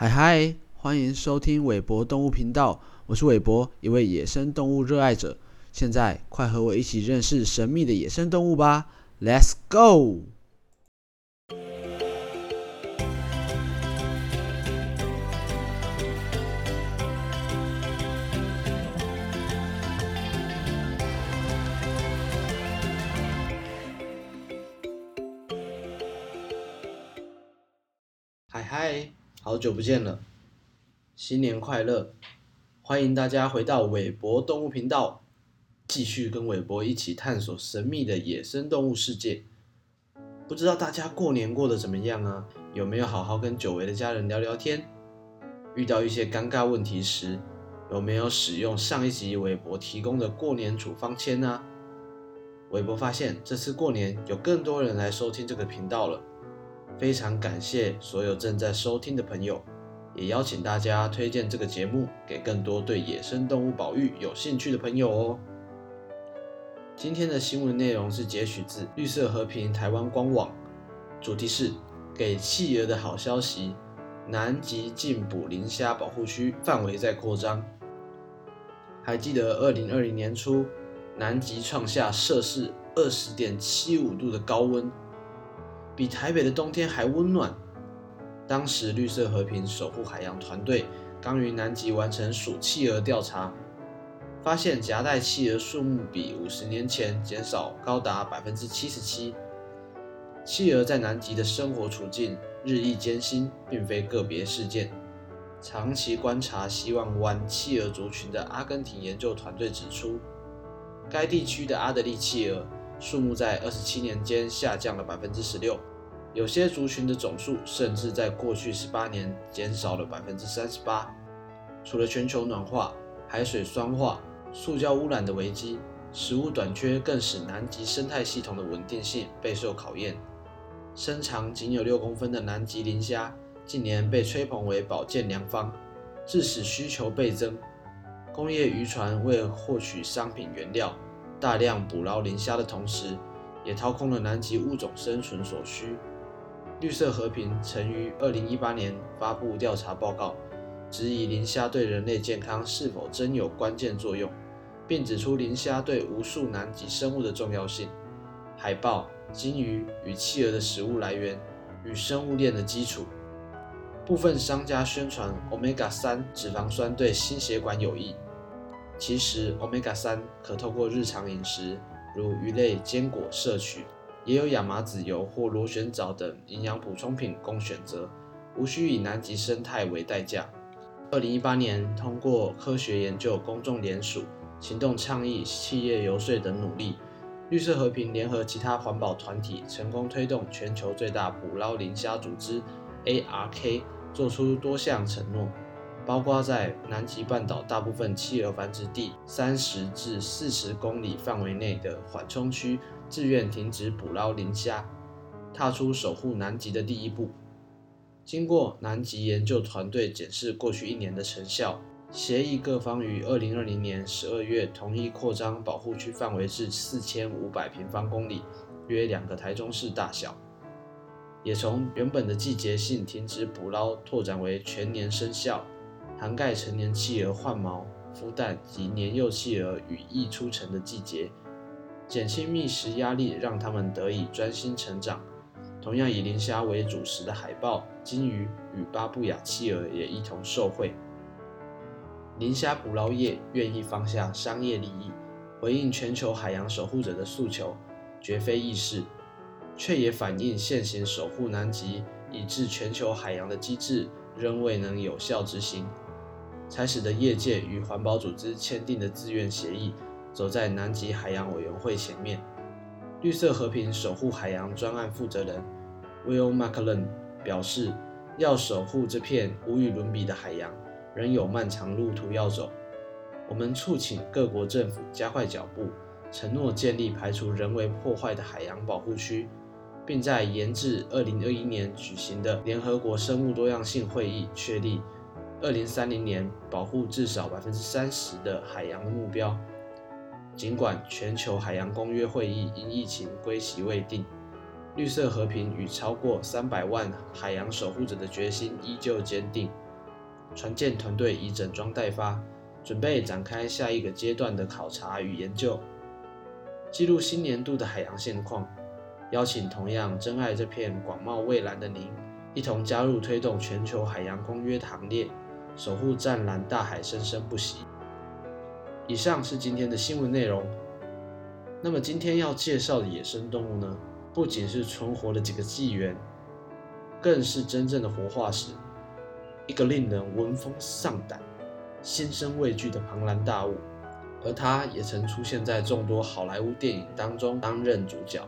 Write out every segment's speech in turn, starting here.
嗨嗨，欢迎收听韦博动物频道，我是韦博，一位野生动物热爱者。现在快和我一起认识神秘的野生动物吧，Let's go！好久不见了，新年快乐！欢迎大家回到韦博动物频道，继续跟韦博一起探索神秘的野生动物世界。不知道大家过年过得怎么样啊？有没有好好跟久违的家人聊聊天？遇到一些尴尬问题时，有没有使用上一集韦博提供的过年处方签呢？韦博发现这次过年有更多人来收听这个频道了。非常感谢所有正在收听的朋友，也邀请大家推荐这个节目给更多对野生动物保育有兴趣的朋友哦。今天的新闻内容是截取自绿色和平台湾官网，主题是给企鹅的好消息：南极禁捕磷虾保护区范围在扩张。还记得二零二零年初，南极创下摄氏二十点七五度的高温。比台北的冬天还温暖。当时绿色和平守护海洋团队刚于南极完成数企鹅调查，发现夹带企鹅数目比五十年前减少高达百分之七十七。企鹅在南极的生活处境日益艰辛，并非个别事件。长期观察希望湾企鹅族群的阿根廷研究团队指出，该地区的阿德利企鹅数目在二十七年间下降了百分之十六。有些族群的总数甚至在过去十八年减少了百分之三十八。除了全球暖化、海水酸化、塑胶污染的危机，食物短缺更使南极生态系统的稳定性备受考验。身长仅有六公分的南极磷虾近年被吹捧为保健良方，致使需求倍增。工业渔船为获取商品原料，大量捕捞磷虾的同时，也掏空了南极物种生存所需。绿色和平曾于二零一八年发布调查报告，质疑磷虾对人类健康是否真有关键作用，并指出磷虾对无数南极生物的重要性。海豹、鲸鱼与企鹅的食物来源与生物链的基础。部分商家宣传 omega 三脂肪酸对心血管有益，其实 omega 三可透过日常饮食，如鱼类、坚果摄取。也有亚麻籽油或螺旋藻等营养补充品供选择，无需以南极生态为代价。二零一八年，通过科学研究、公众联署、行动倡议、企业游说等努力，绿色和平联合其他环保团体，成功推动全球最大捕捞磷虾组织 ARK 做出多项承诺，包括在南极半岛大部分企鹅繁殖地三十至四十公里范围内的缓冲区。自愿停止捕捞磷虾，踏出守护南极的第一步。经过南极研究团队检视过去一年的成效，协议各方于二零二零年十二月同意扩张保护区范围至四千五百平方公里，约两个台中市大小，也从原本的季节性停止捕捞拓展为全年生效，涵盖成年企鹅换毛、孵蛋及年幼企鹅羽翼出成的季节。减轻觅食压力，让它们得以专心成长。同样以磷虾为主食的海豹、鲸鱼与巴布亚企鹅也一同受惠。磷虾捕捞业愿意放下商业利益，回应全球海洋守护者的诉求，绝非易事，却也反映现行守护南极以至全球海洋的机制仍未能有效执行，才使得业界与环保组织签订的自愿协议。走在南极海洋委员会前面，绿色和平守护海洋专案负责人 Will McLean 表示，要守护这片无与伦比的海洋，仍有漫长路途要走。我们促请各国政府加快脚步，承诺建立排除人为破坏的海洋保护区，并在延至2021年举行的联合国生物多样性会议确立2030年保护至少30%的海洋的目标。尽管全球海洋公约会议因疫情归期未定，绿色和平与超过三百万海洋守护者的决心依旧坚定。船舰团队已整装待发，准备展开下一个阶段的考察与研究，记录新年度的海洋现况。邀请同样珍爱这片广袤蔚蓝的您，一同加入推动全球海洋公约的行列，守护湛蓝大海生生不息。以上是今天的新闻内容。那么今天要介绍的野生动物呢，不仅是存活的几个纪元，更是真正的活化石，一个令人闻风丧胆、心生畏惧的庞然大物，而它也曾出现在众多好莱坞电影当中担任主角。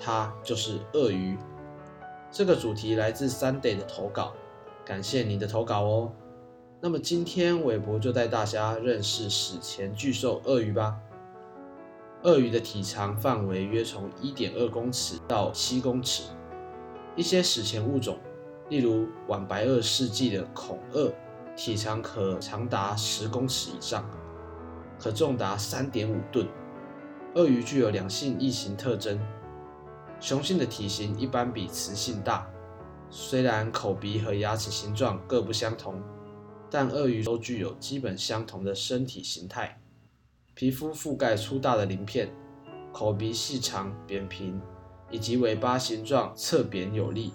它就是鳄鱼。这个主题来自 Sunday 的投稿，感谢你的投稿哦。那么今天韦伯就带大家认识史前巨兽鳄鱼吧。鳄鱼的体长范围约从1.2公尺到7公尺，一些史前物种，例如晚白垩世纪的恐鳄，体长可长达10公尺以上，可重达3.5吨。鳄鱼具有两性异形特征。雄性的体型一般比雌性大，虽然口鼻和牙齿形状各不相同，但鳄鱼都具有基本相同的身体形态。皮肤覆盖粗大的鳞片，口鼻细长扁平，以及尾巴形状侧扁有力。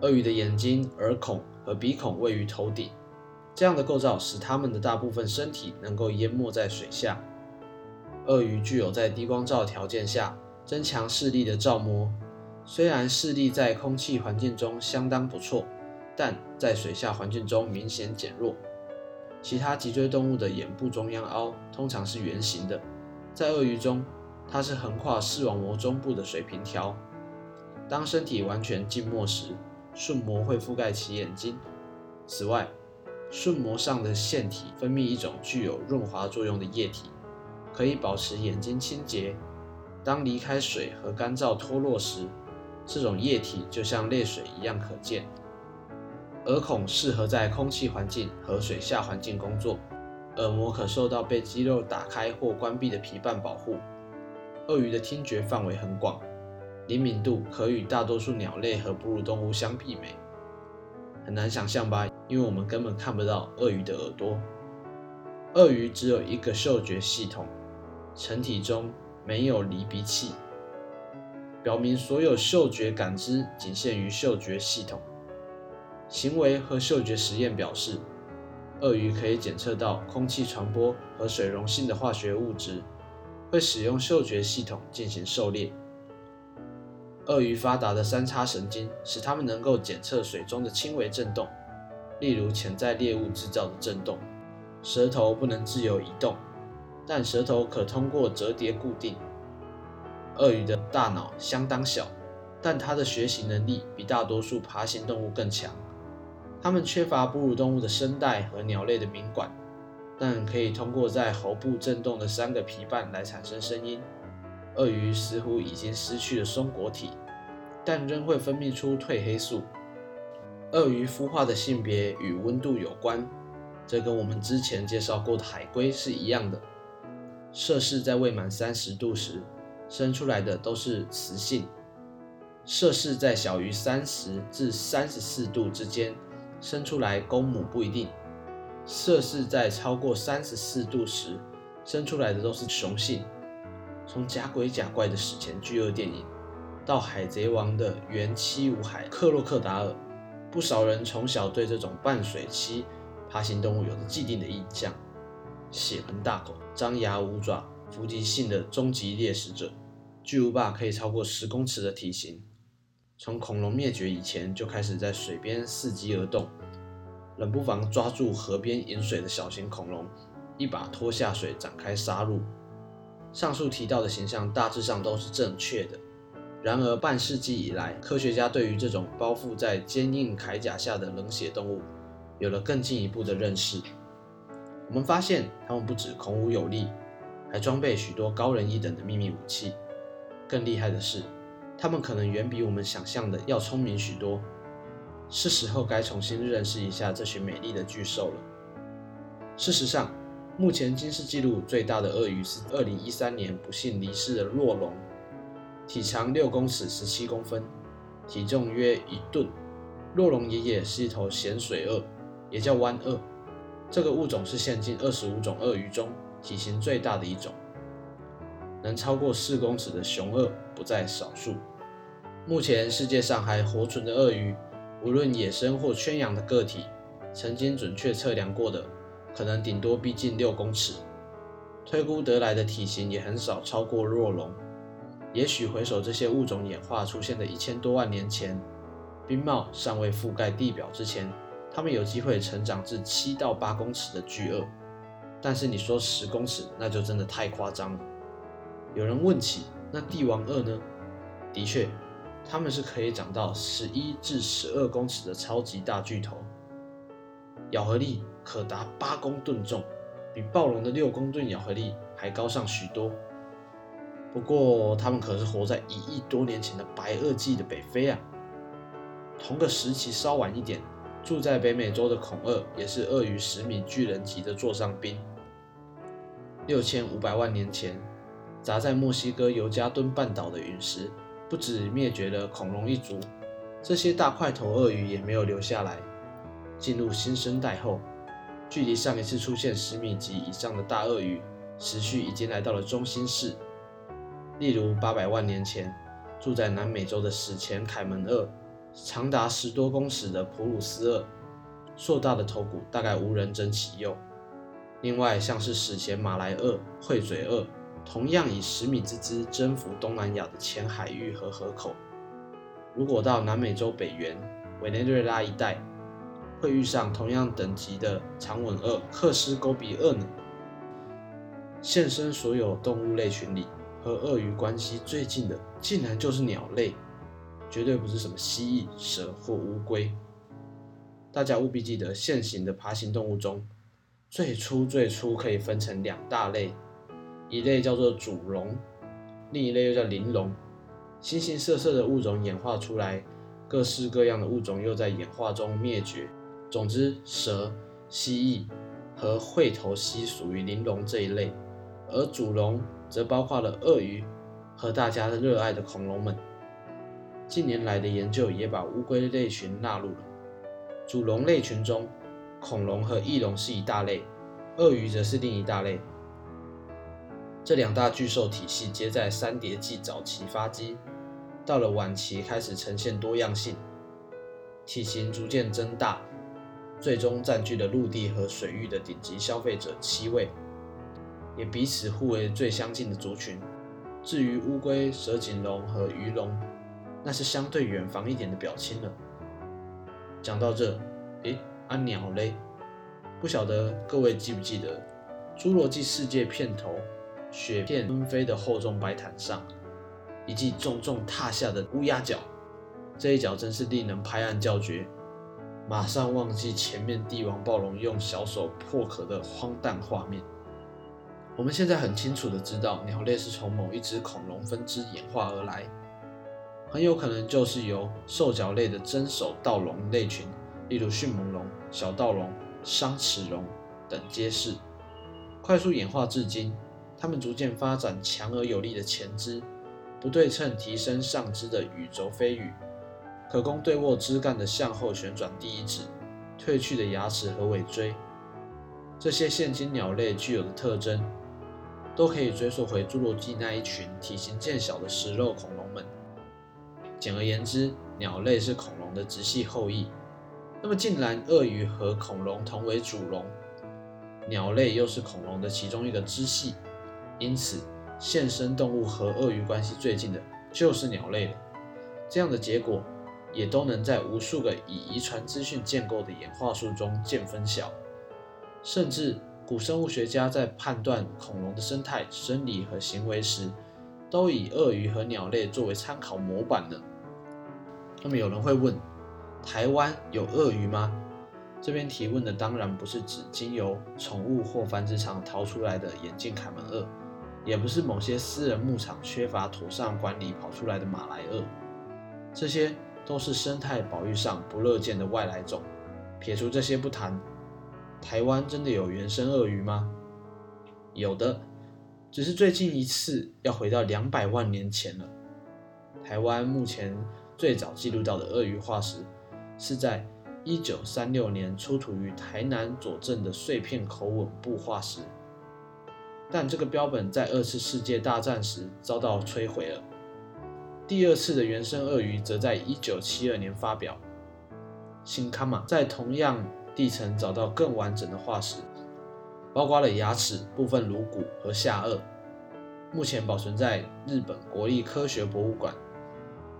鳄鱼的眼睛、耳孔和鼻孔位于头顶，这样的构造使它们的大部分身体能够淹没在水下。鳄鱼具有在低光照条件下。增强视力的照膜，虽然视力在空气环境中相当不错，但在水下环境中明显减弱。其他脊椎动物的眼部中央凹通常是圆形的，在鳄鱼中，它是横跨视网膜中部的水平条。当身体完全静默时，瞬膜会覆盖其眼睛。此外，瞬膜上的腺体分泌一种具有润滑作用的液体，可以保持眼睛清洁。当离开水和干燥脱落时，这种液体就像泪水一样可见。耳孔适合在空气环境和水下环境工作，耳膜可受到被肌肉打开或关闭的皮瓣保护。鳄鱼的听觉范围很广，灵敏度可与大多数鸟类和哺乳动物相媲美。很难想象吧？因为我们根本看不到鳄鱼的耳朵。鳄鱼只有一个嗅觉系统，成体中。没有离鼻器，表明所有嗅觉感知仅限于嗅觉系统。行为和嗅觉实验表示，鳄鱼可以检测到空气传播和水溶性的化学物质，会使用嗅觉系统进行狩猎。鳄鱼发达的三叉神经使它们能够检测水中的轻微震动，例如潜在猎物制造的震动。舌头不能自由移动。但舌头可通过折叠固定。鳄鱼的大脑相当小，但它的学习能力比大多数爬行动物更强。它们缺乏哺乳动物的声带和鸟类的鸣管，但可以通过在喉部振动的三个皮瓣来产生声音。鳄鱼似乎已经失去了松果体，但仍会分泌出褪黑素。鳄鱼孵化的性别与温度有关，这跟我们之前介绍过的海龟是一样的。摄氏在未满三十度时，生出来的都是雌性；摄氏在小于三十至三十四度之间，生出来公母不一定；摄氏在超过三十四度时，生出来的都是雄性。从假鬼假怪的史前巨鳄电影，到海贼王的原七武海克洛克达尔，不少人从小对这种半水栖爬行动物有着既定的印象。血盆大口、张牙舞爪、伏击性的终极猎食者，巨无霸可以超过十公尺的体型。从恐龙灭绝以前就开始在水边伺机而动，冷不防抓住河边饮水的小型恐龙，一把拖下水展开杀戮。上述提到的形象大致上都是正确的。然而，半世纪以来，科学家对于这种包覆在坚硬铠甲下的冷血动物，有了更进一步的认识。我们发现，它们不止孔武有力，还装备许多高人一等的秘密武器。更厉害的是，它们可能远比我们想象的要聪明许多。是时候该重新认识一下这群美丽的巨兽了。事实上，目前金氏纪录最大的鳄鱼是2013年不幸离世的洛龙，体长六公尺十七公分，体重约一吨。洛龙爷爷是一头咸水鳄，也叫湾鳄。这个物种是现今二十五种鳄鱼中体型最大的一种，能超过四公尺的雄鳄不在少数。目前世界上还活存的鳄鱼，无论野生或圈养的个体，曾经准确测量过的，可能顶多逼近六公尺，推估得来的体型也很少超过若龙。也许回首这些物种演化出现的一千多万年前，冰帽尚未覆盖地表之前，它们有机会成长至七到八公尺的巨鳄。但是你说十公尺，那就真的太夸张了。有人问起，那帝王鳄呢？的确。它们是可以长到十一至十二公尺的超级大巨头，咬合力可达八公吨重，比暴龙的六公吨咬合力还高上许多。不过，它们可是活在一亿多年前的白垩纪的北非啊。同个时期稍晚一点，住在北美洲的恐鳄也是鳄鱼十米巨人级的座上宾。六千五百万年前，砸在墨西哥尤加敦半岛的陨石。不止灭绝了恐龙一族，这些大块头鳄鱼也没有留下来。进入新生代后，距离上一次出现十米级以上的大鳄鱼，时序已经来到了中心世。例如八百万年前，住在南美洲的史前凯门鳄，长达十多公尺的普鲁斯鳄，硕大的头骨大概无人争其右。另外像是史前马来鳄、喙嘴鳄。同样以十米之姿征服东南亚的浅海域和河口。如果到南美洲北缘委内瑞拉一带，会遇上同样等级的长吻鳄克斯沟鼻鳄呢？现身所有动物类群里，和鳄鱼关系最近的，竟然就是鸟类，绝对不是什么蜥蜴、蛇或乌龟。大家务必记得，现行的爬行动物中，最初最初可以分成两大类。一类叫做主龙，另一类又叫鳞龙。形形色色的物种演化出来，各式各样的物种又在演化中灭绝。总之，蛇、蜥蜴和喙头蜥属于鳞龙这一类，而主龙则包括了鳄鱼和大家热爱的恐龙们。近年来的研究也把乌龟类群纳入了主龙类群中，恐龙和翼龙是一大类，鳄鱼则是另一大类。这两大巨兽体系皆在三叠纪早期发迹，到了晚期开始呈现多样性，体型逐渐增大，最终占据了陆地和水域的顶级消费者七位，也彼此互为最相近的族群。至于乌龟、蛇颈龙和鱼龙，那是相对远房一点的表亲了。讲到这，诶，啊鸟嘞？不晓得各位记不记得《侏罗纪世界》片头？雪片纷飞的厚重白毯上，一记重重踏下的乌鸦脚，这一脚真是令人拍案叫绝。马上忘记前面帝王暴龙用小手破壳的荒诞画面。我们现在很清楚的知道，鸟类是从某一只恐龙分支演化而来，很有可能就是由兽脚类的真手盗龙类群，例如迅猛龙、小盗龙、商齿龙等皆是，快速演化至今。它们逐渐发展强而有力的前肢，不对称提升上肢的羽轴飞羽，可供对握枝干的向后旋转第一指，褪去的牙齿和尾椎。这些现今鸟类具有的特征，都可以追溯回侏罗纪那一群体型渐小的食肉恐龙们。简而言之，鸟类是恐龙的直系后裔。那么，竟然鳄鱼和恐龙同为主龙，鸟类又是恐龙的其中一个支系。因此，现生动物和鳄鱼关系最近的就是鸟类了。这样的结果，也都能在无数个以遗传资讯建构的演化树中见分晓。甚至，古生物学家在判断恐龙的生态、生理和行为时，都以鳄鱼和鸟类作为参考模板呢。那么，有人会问：台湾有鳄鱼吗？这边提问的当然不是指经由宠物或繁殖场逃出来的眼镜凯门鳄。也不是某些私人牧场缺乏妥善管理跑出来的马来鳄，这些都是生态保育上不乐见的外来种。撇除这些不谈，台湾真的有原生鳄鱼吗？有的，只是最近一次要回到两百万年前了。台湾目前最早记录到的鳄鱼化石，是在一九三六年出土于台南左镇的碎片口吻部化石，但这个标本在二次世界大战时遭到摧毁了。第二次的原生鳄鱼则在一九七二年发表。新卡玛在同样地层找到更完整的化石，包括了牙齿、部分颅骨和下颚，目前保存在日本国立科学博物馆。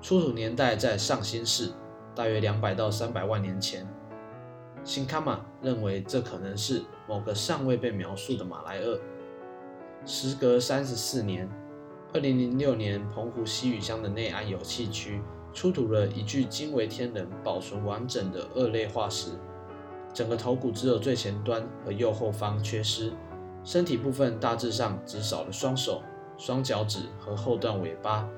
出土年代在上新世，大约两百到三百万年前。新卡玛认为这可能是某个尚未被描述的马来鳄。时隔三十四年，二零零六年澎湖西屿乡的内安油气区。出土了一具惊为天人、保存完整的鳄类化石，整个头骨只有最前端和右后方缺失，身体部分大致上只少了双手、双脚趾和后段尾巴，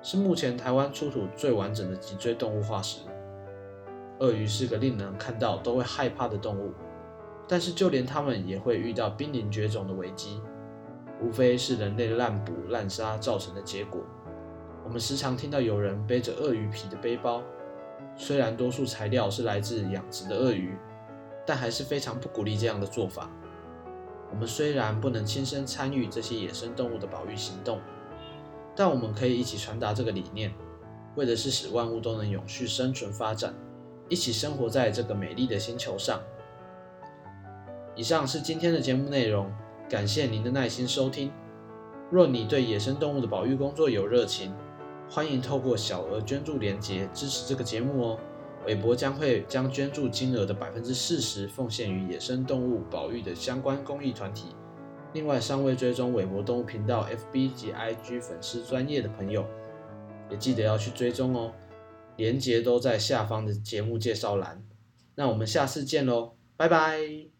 是目前台湾出土最完整的脊椎动物化石。鳄鱼是个令人看到都会害怕的动物，但是就连它们也会遇到濒临绝种的危机，无非是人类滥捕滥杀造成的结果。我们时常听到有人背着鳄鱼皮的背包，虽然多数材料是来自养殖的鳄鱼，但还是非常不鼓励这样的做法。我们虽然不能亲身参与这些野生动物的保育行动，但我们可以一起传达这个理念，为的是使万物都能永续生存发展，一起生活在这个美丽的星球上。以上是今天的节目内容，感谢您的耐心收听。若你对野生动物的保育工作有热情，欢迎透过小额捐助连结支持这个节目哦。韦博将会将捐助金额的百分之四十奉献于野生动物保育的相关公益团体。另外，尚未追踪韦博动物频道 FB 及 IG 粉丝专业的朋友，也记得要去追踪哦。连结都在下方的节目介绍栏。那我们下次见喽，拜拜。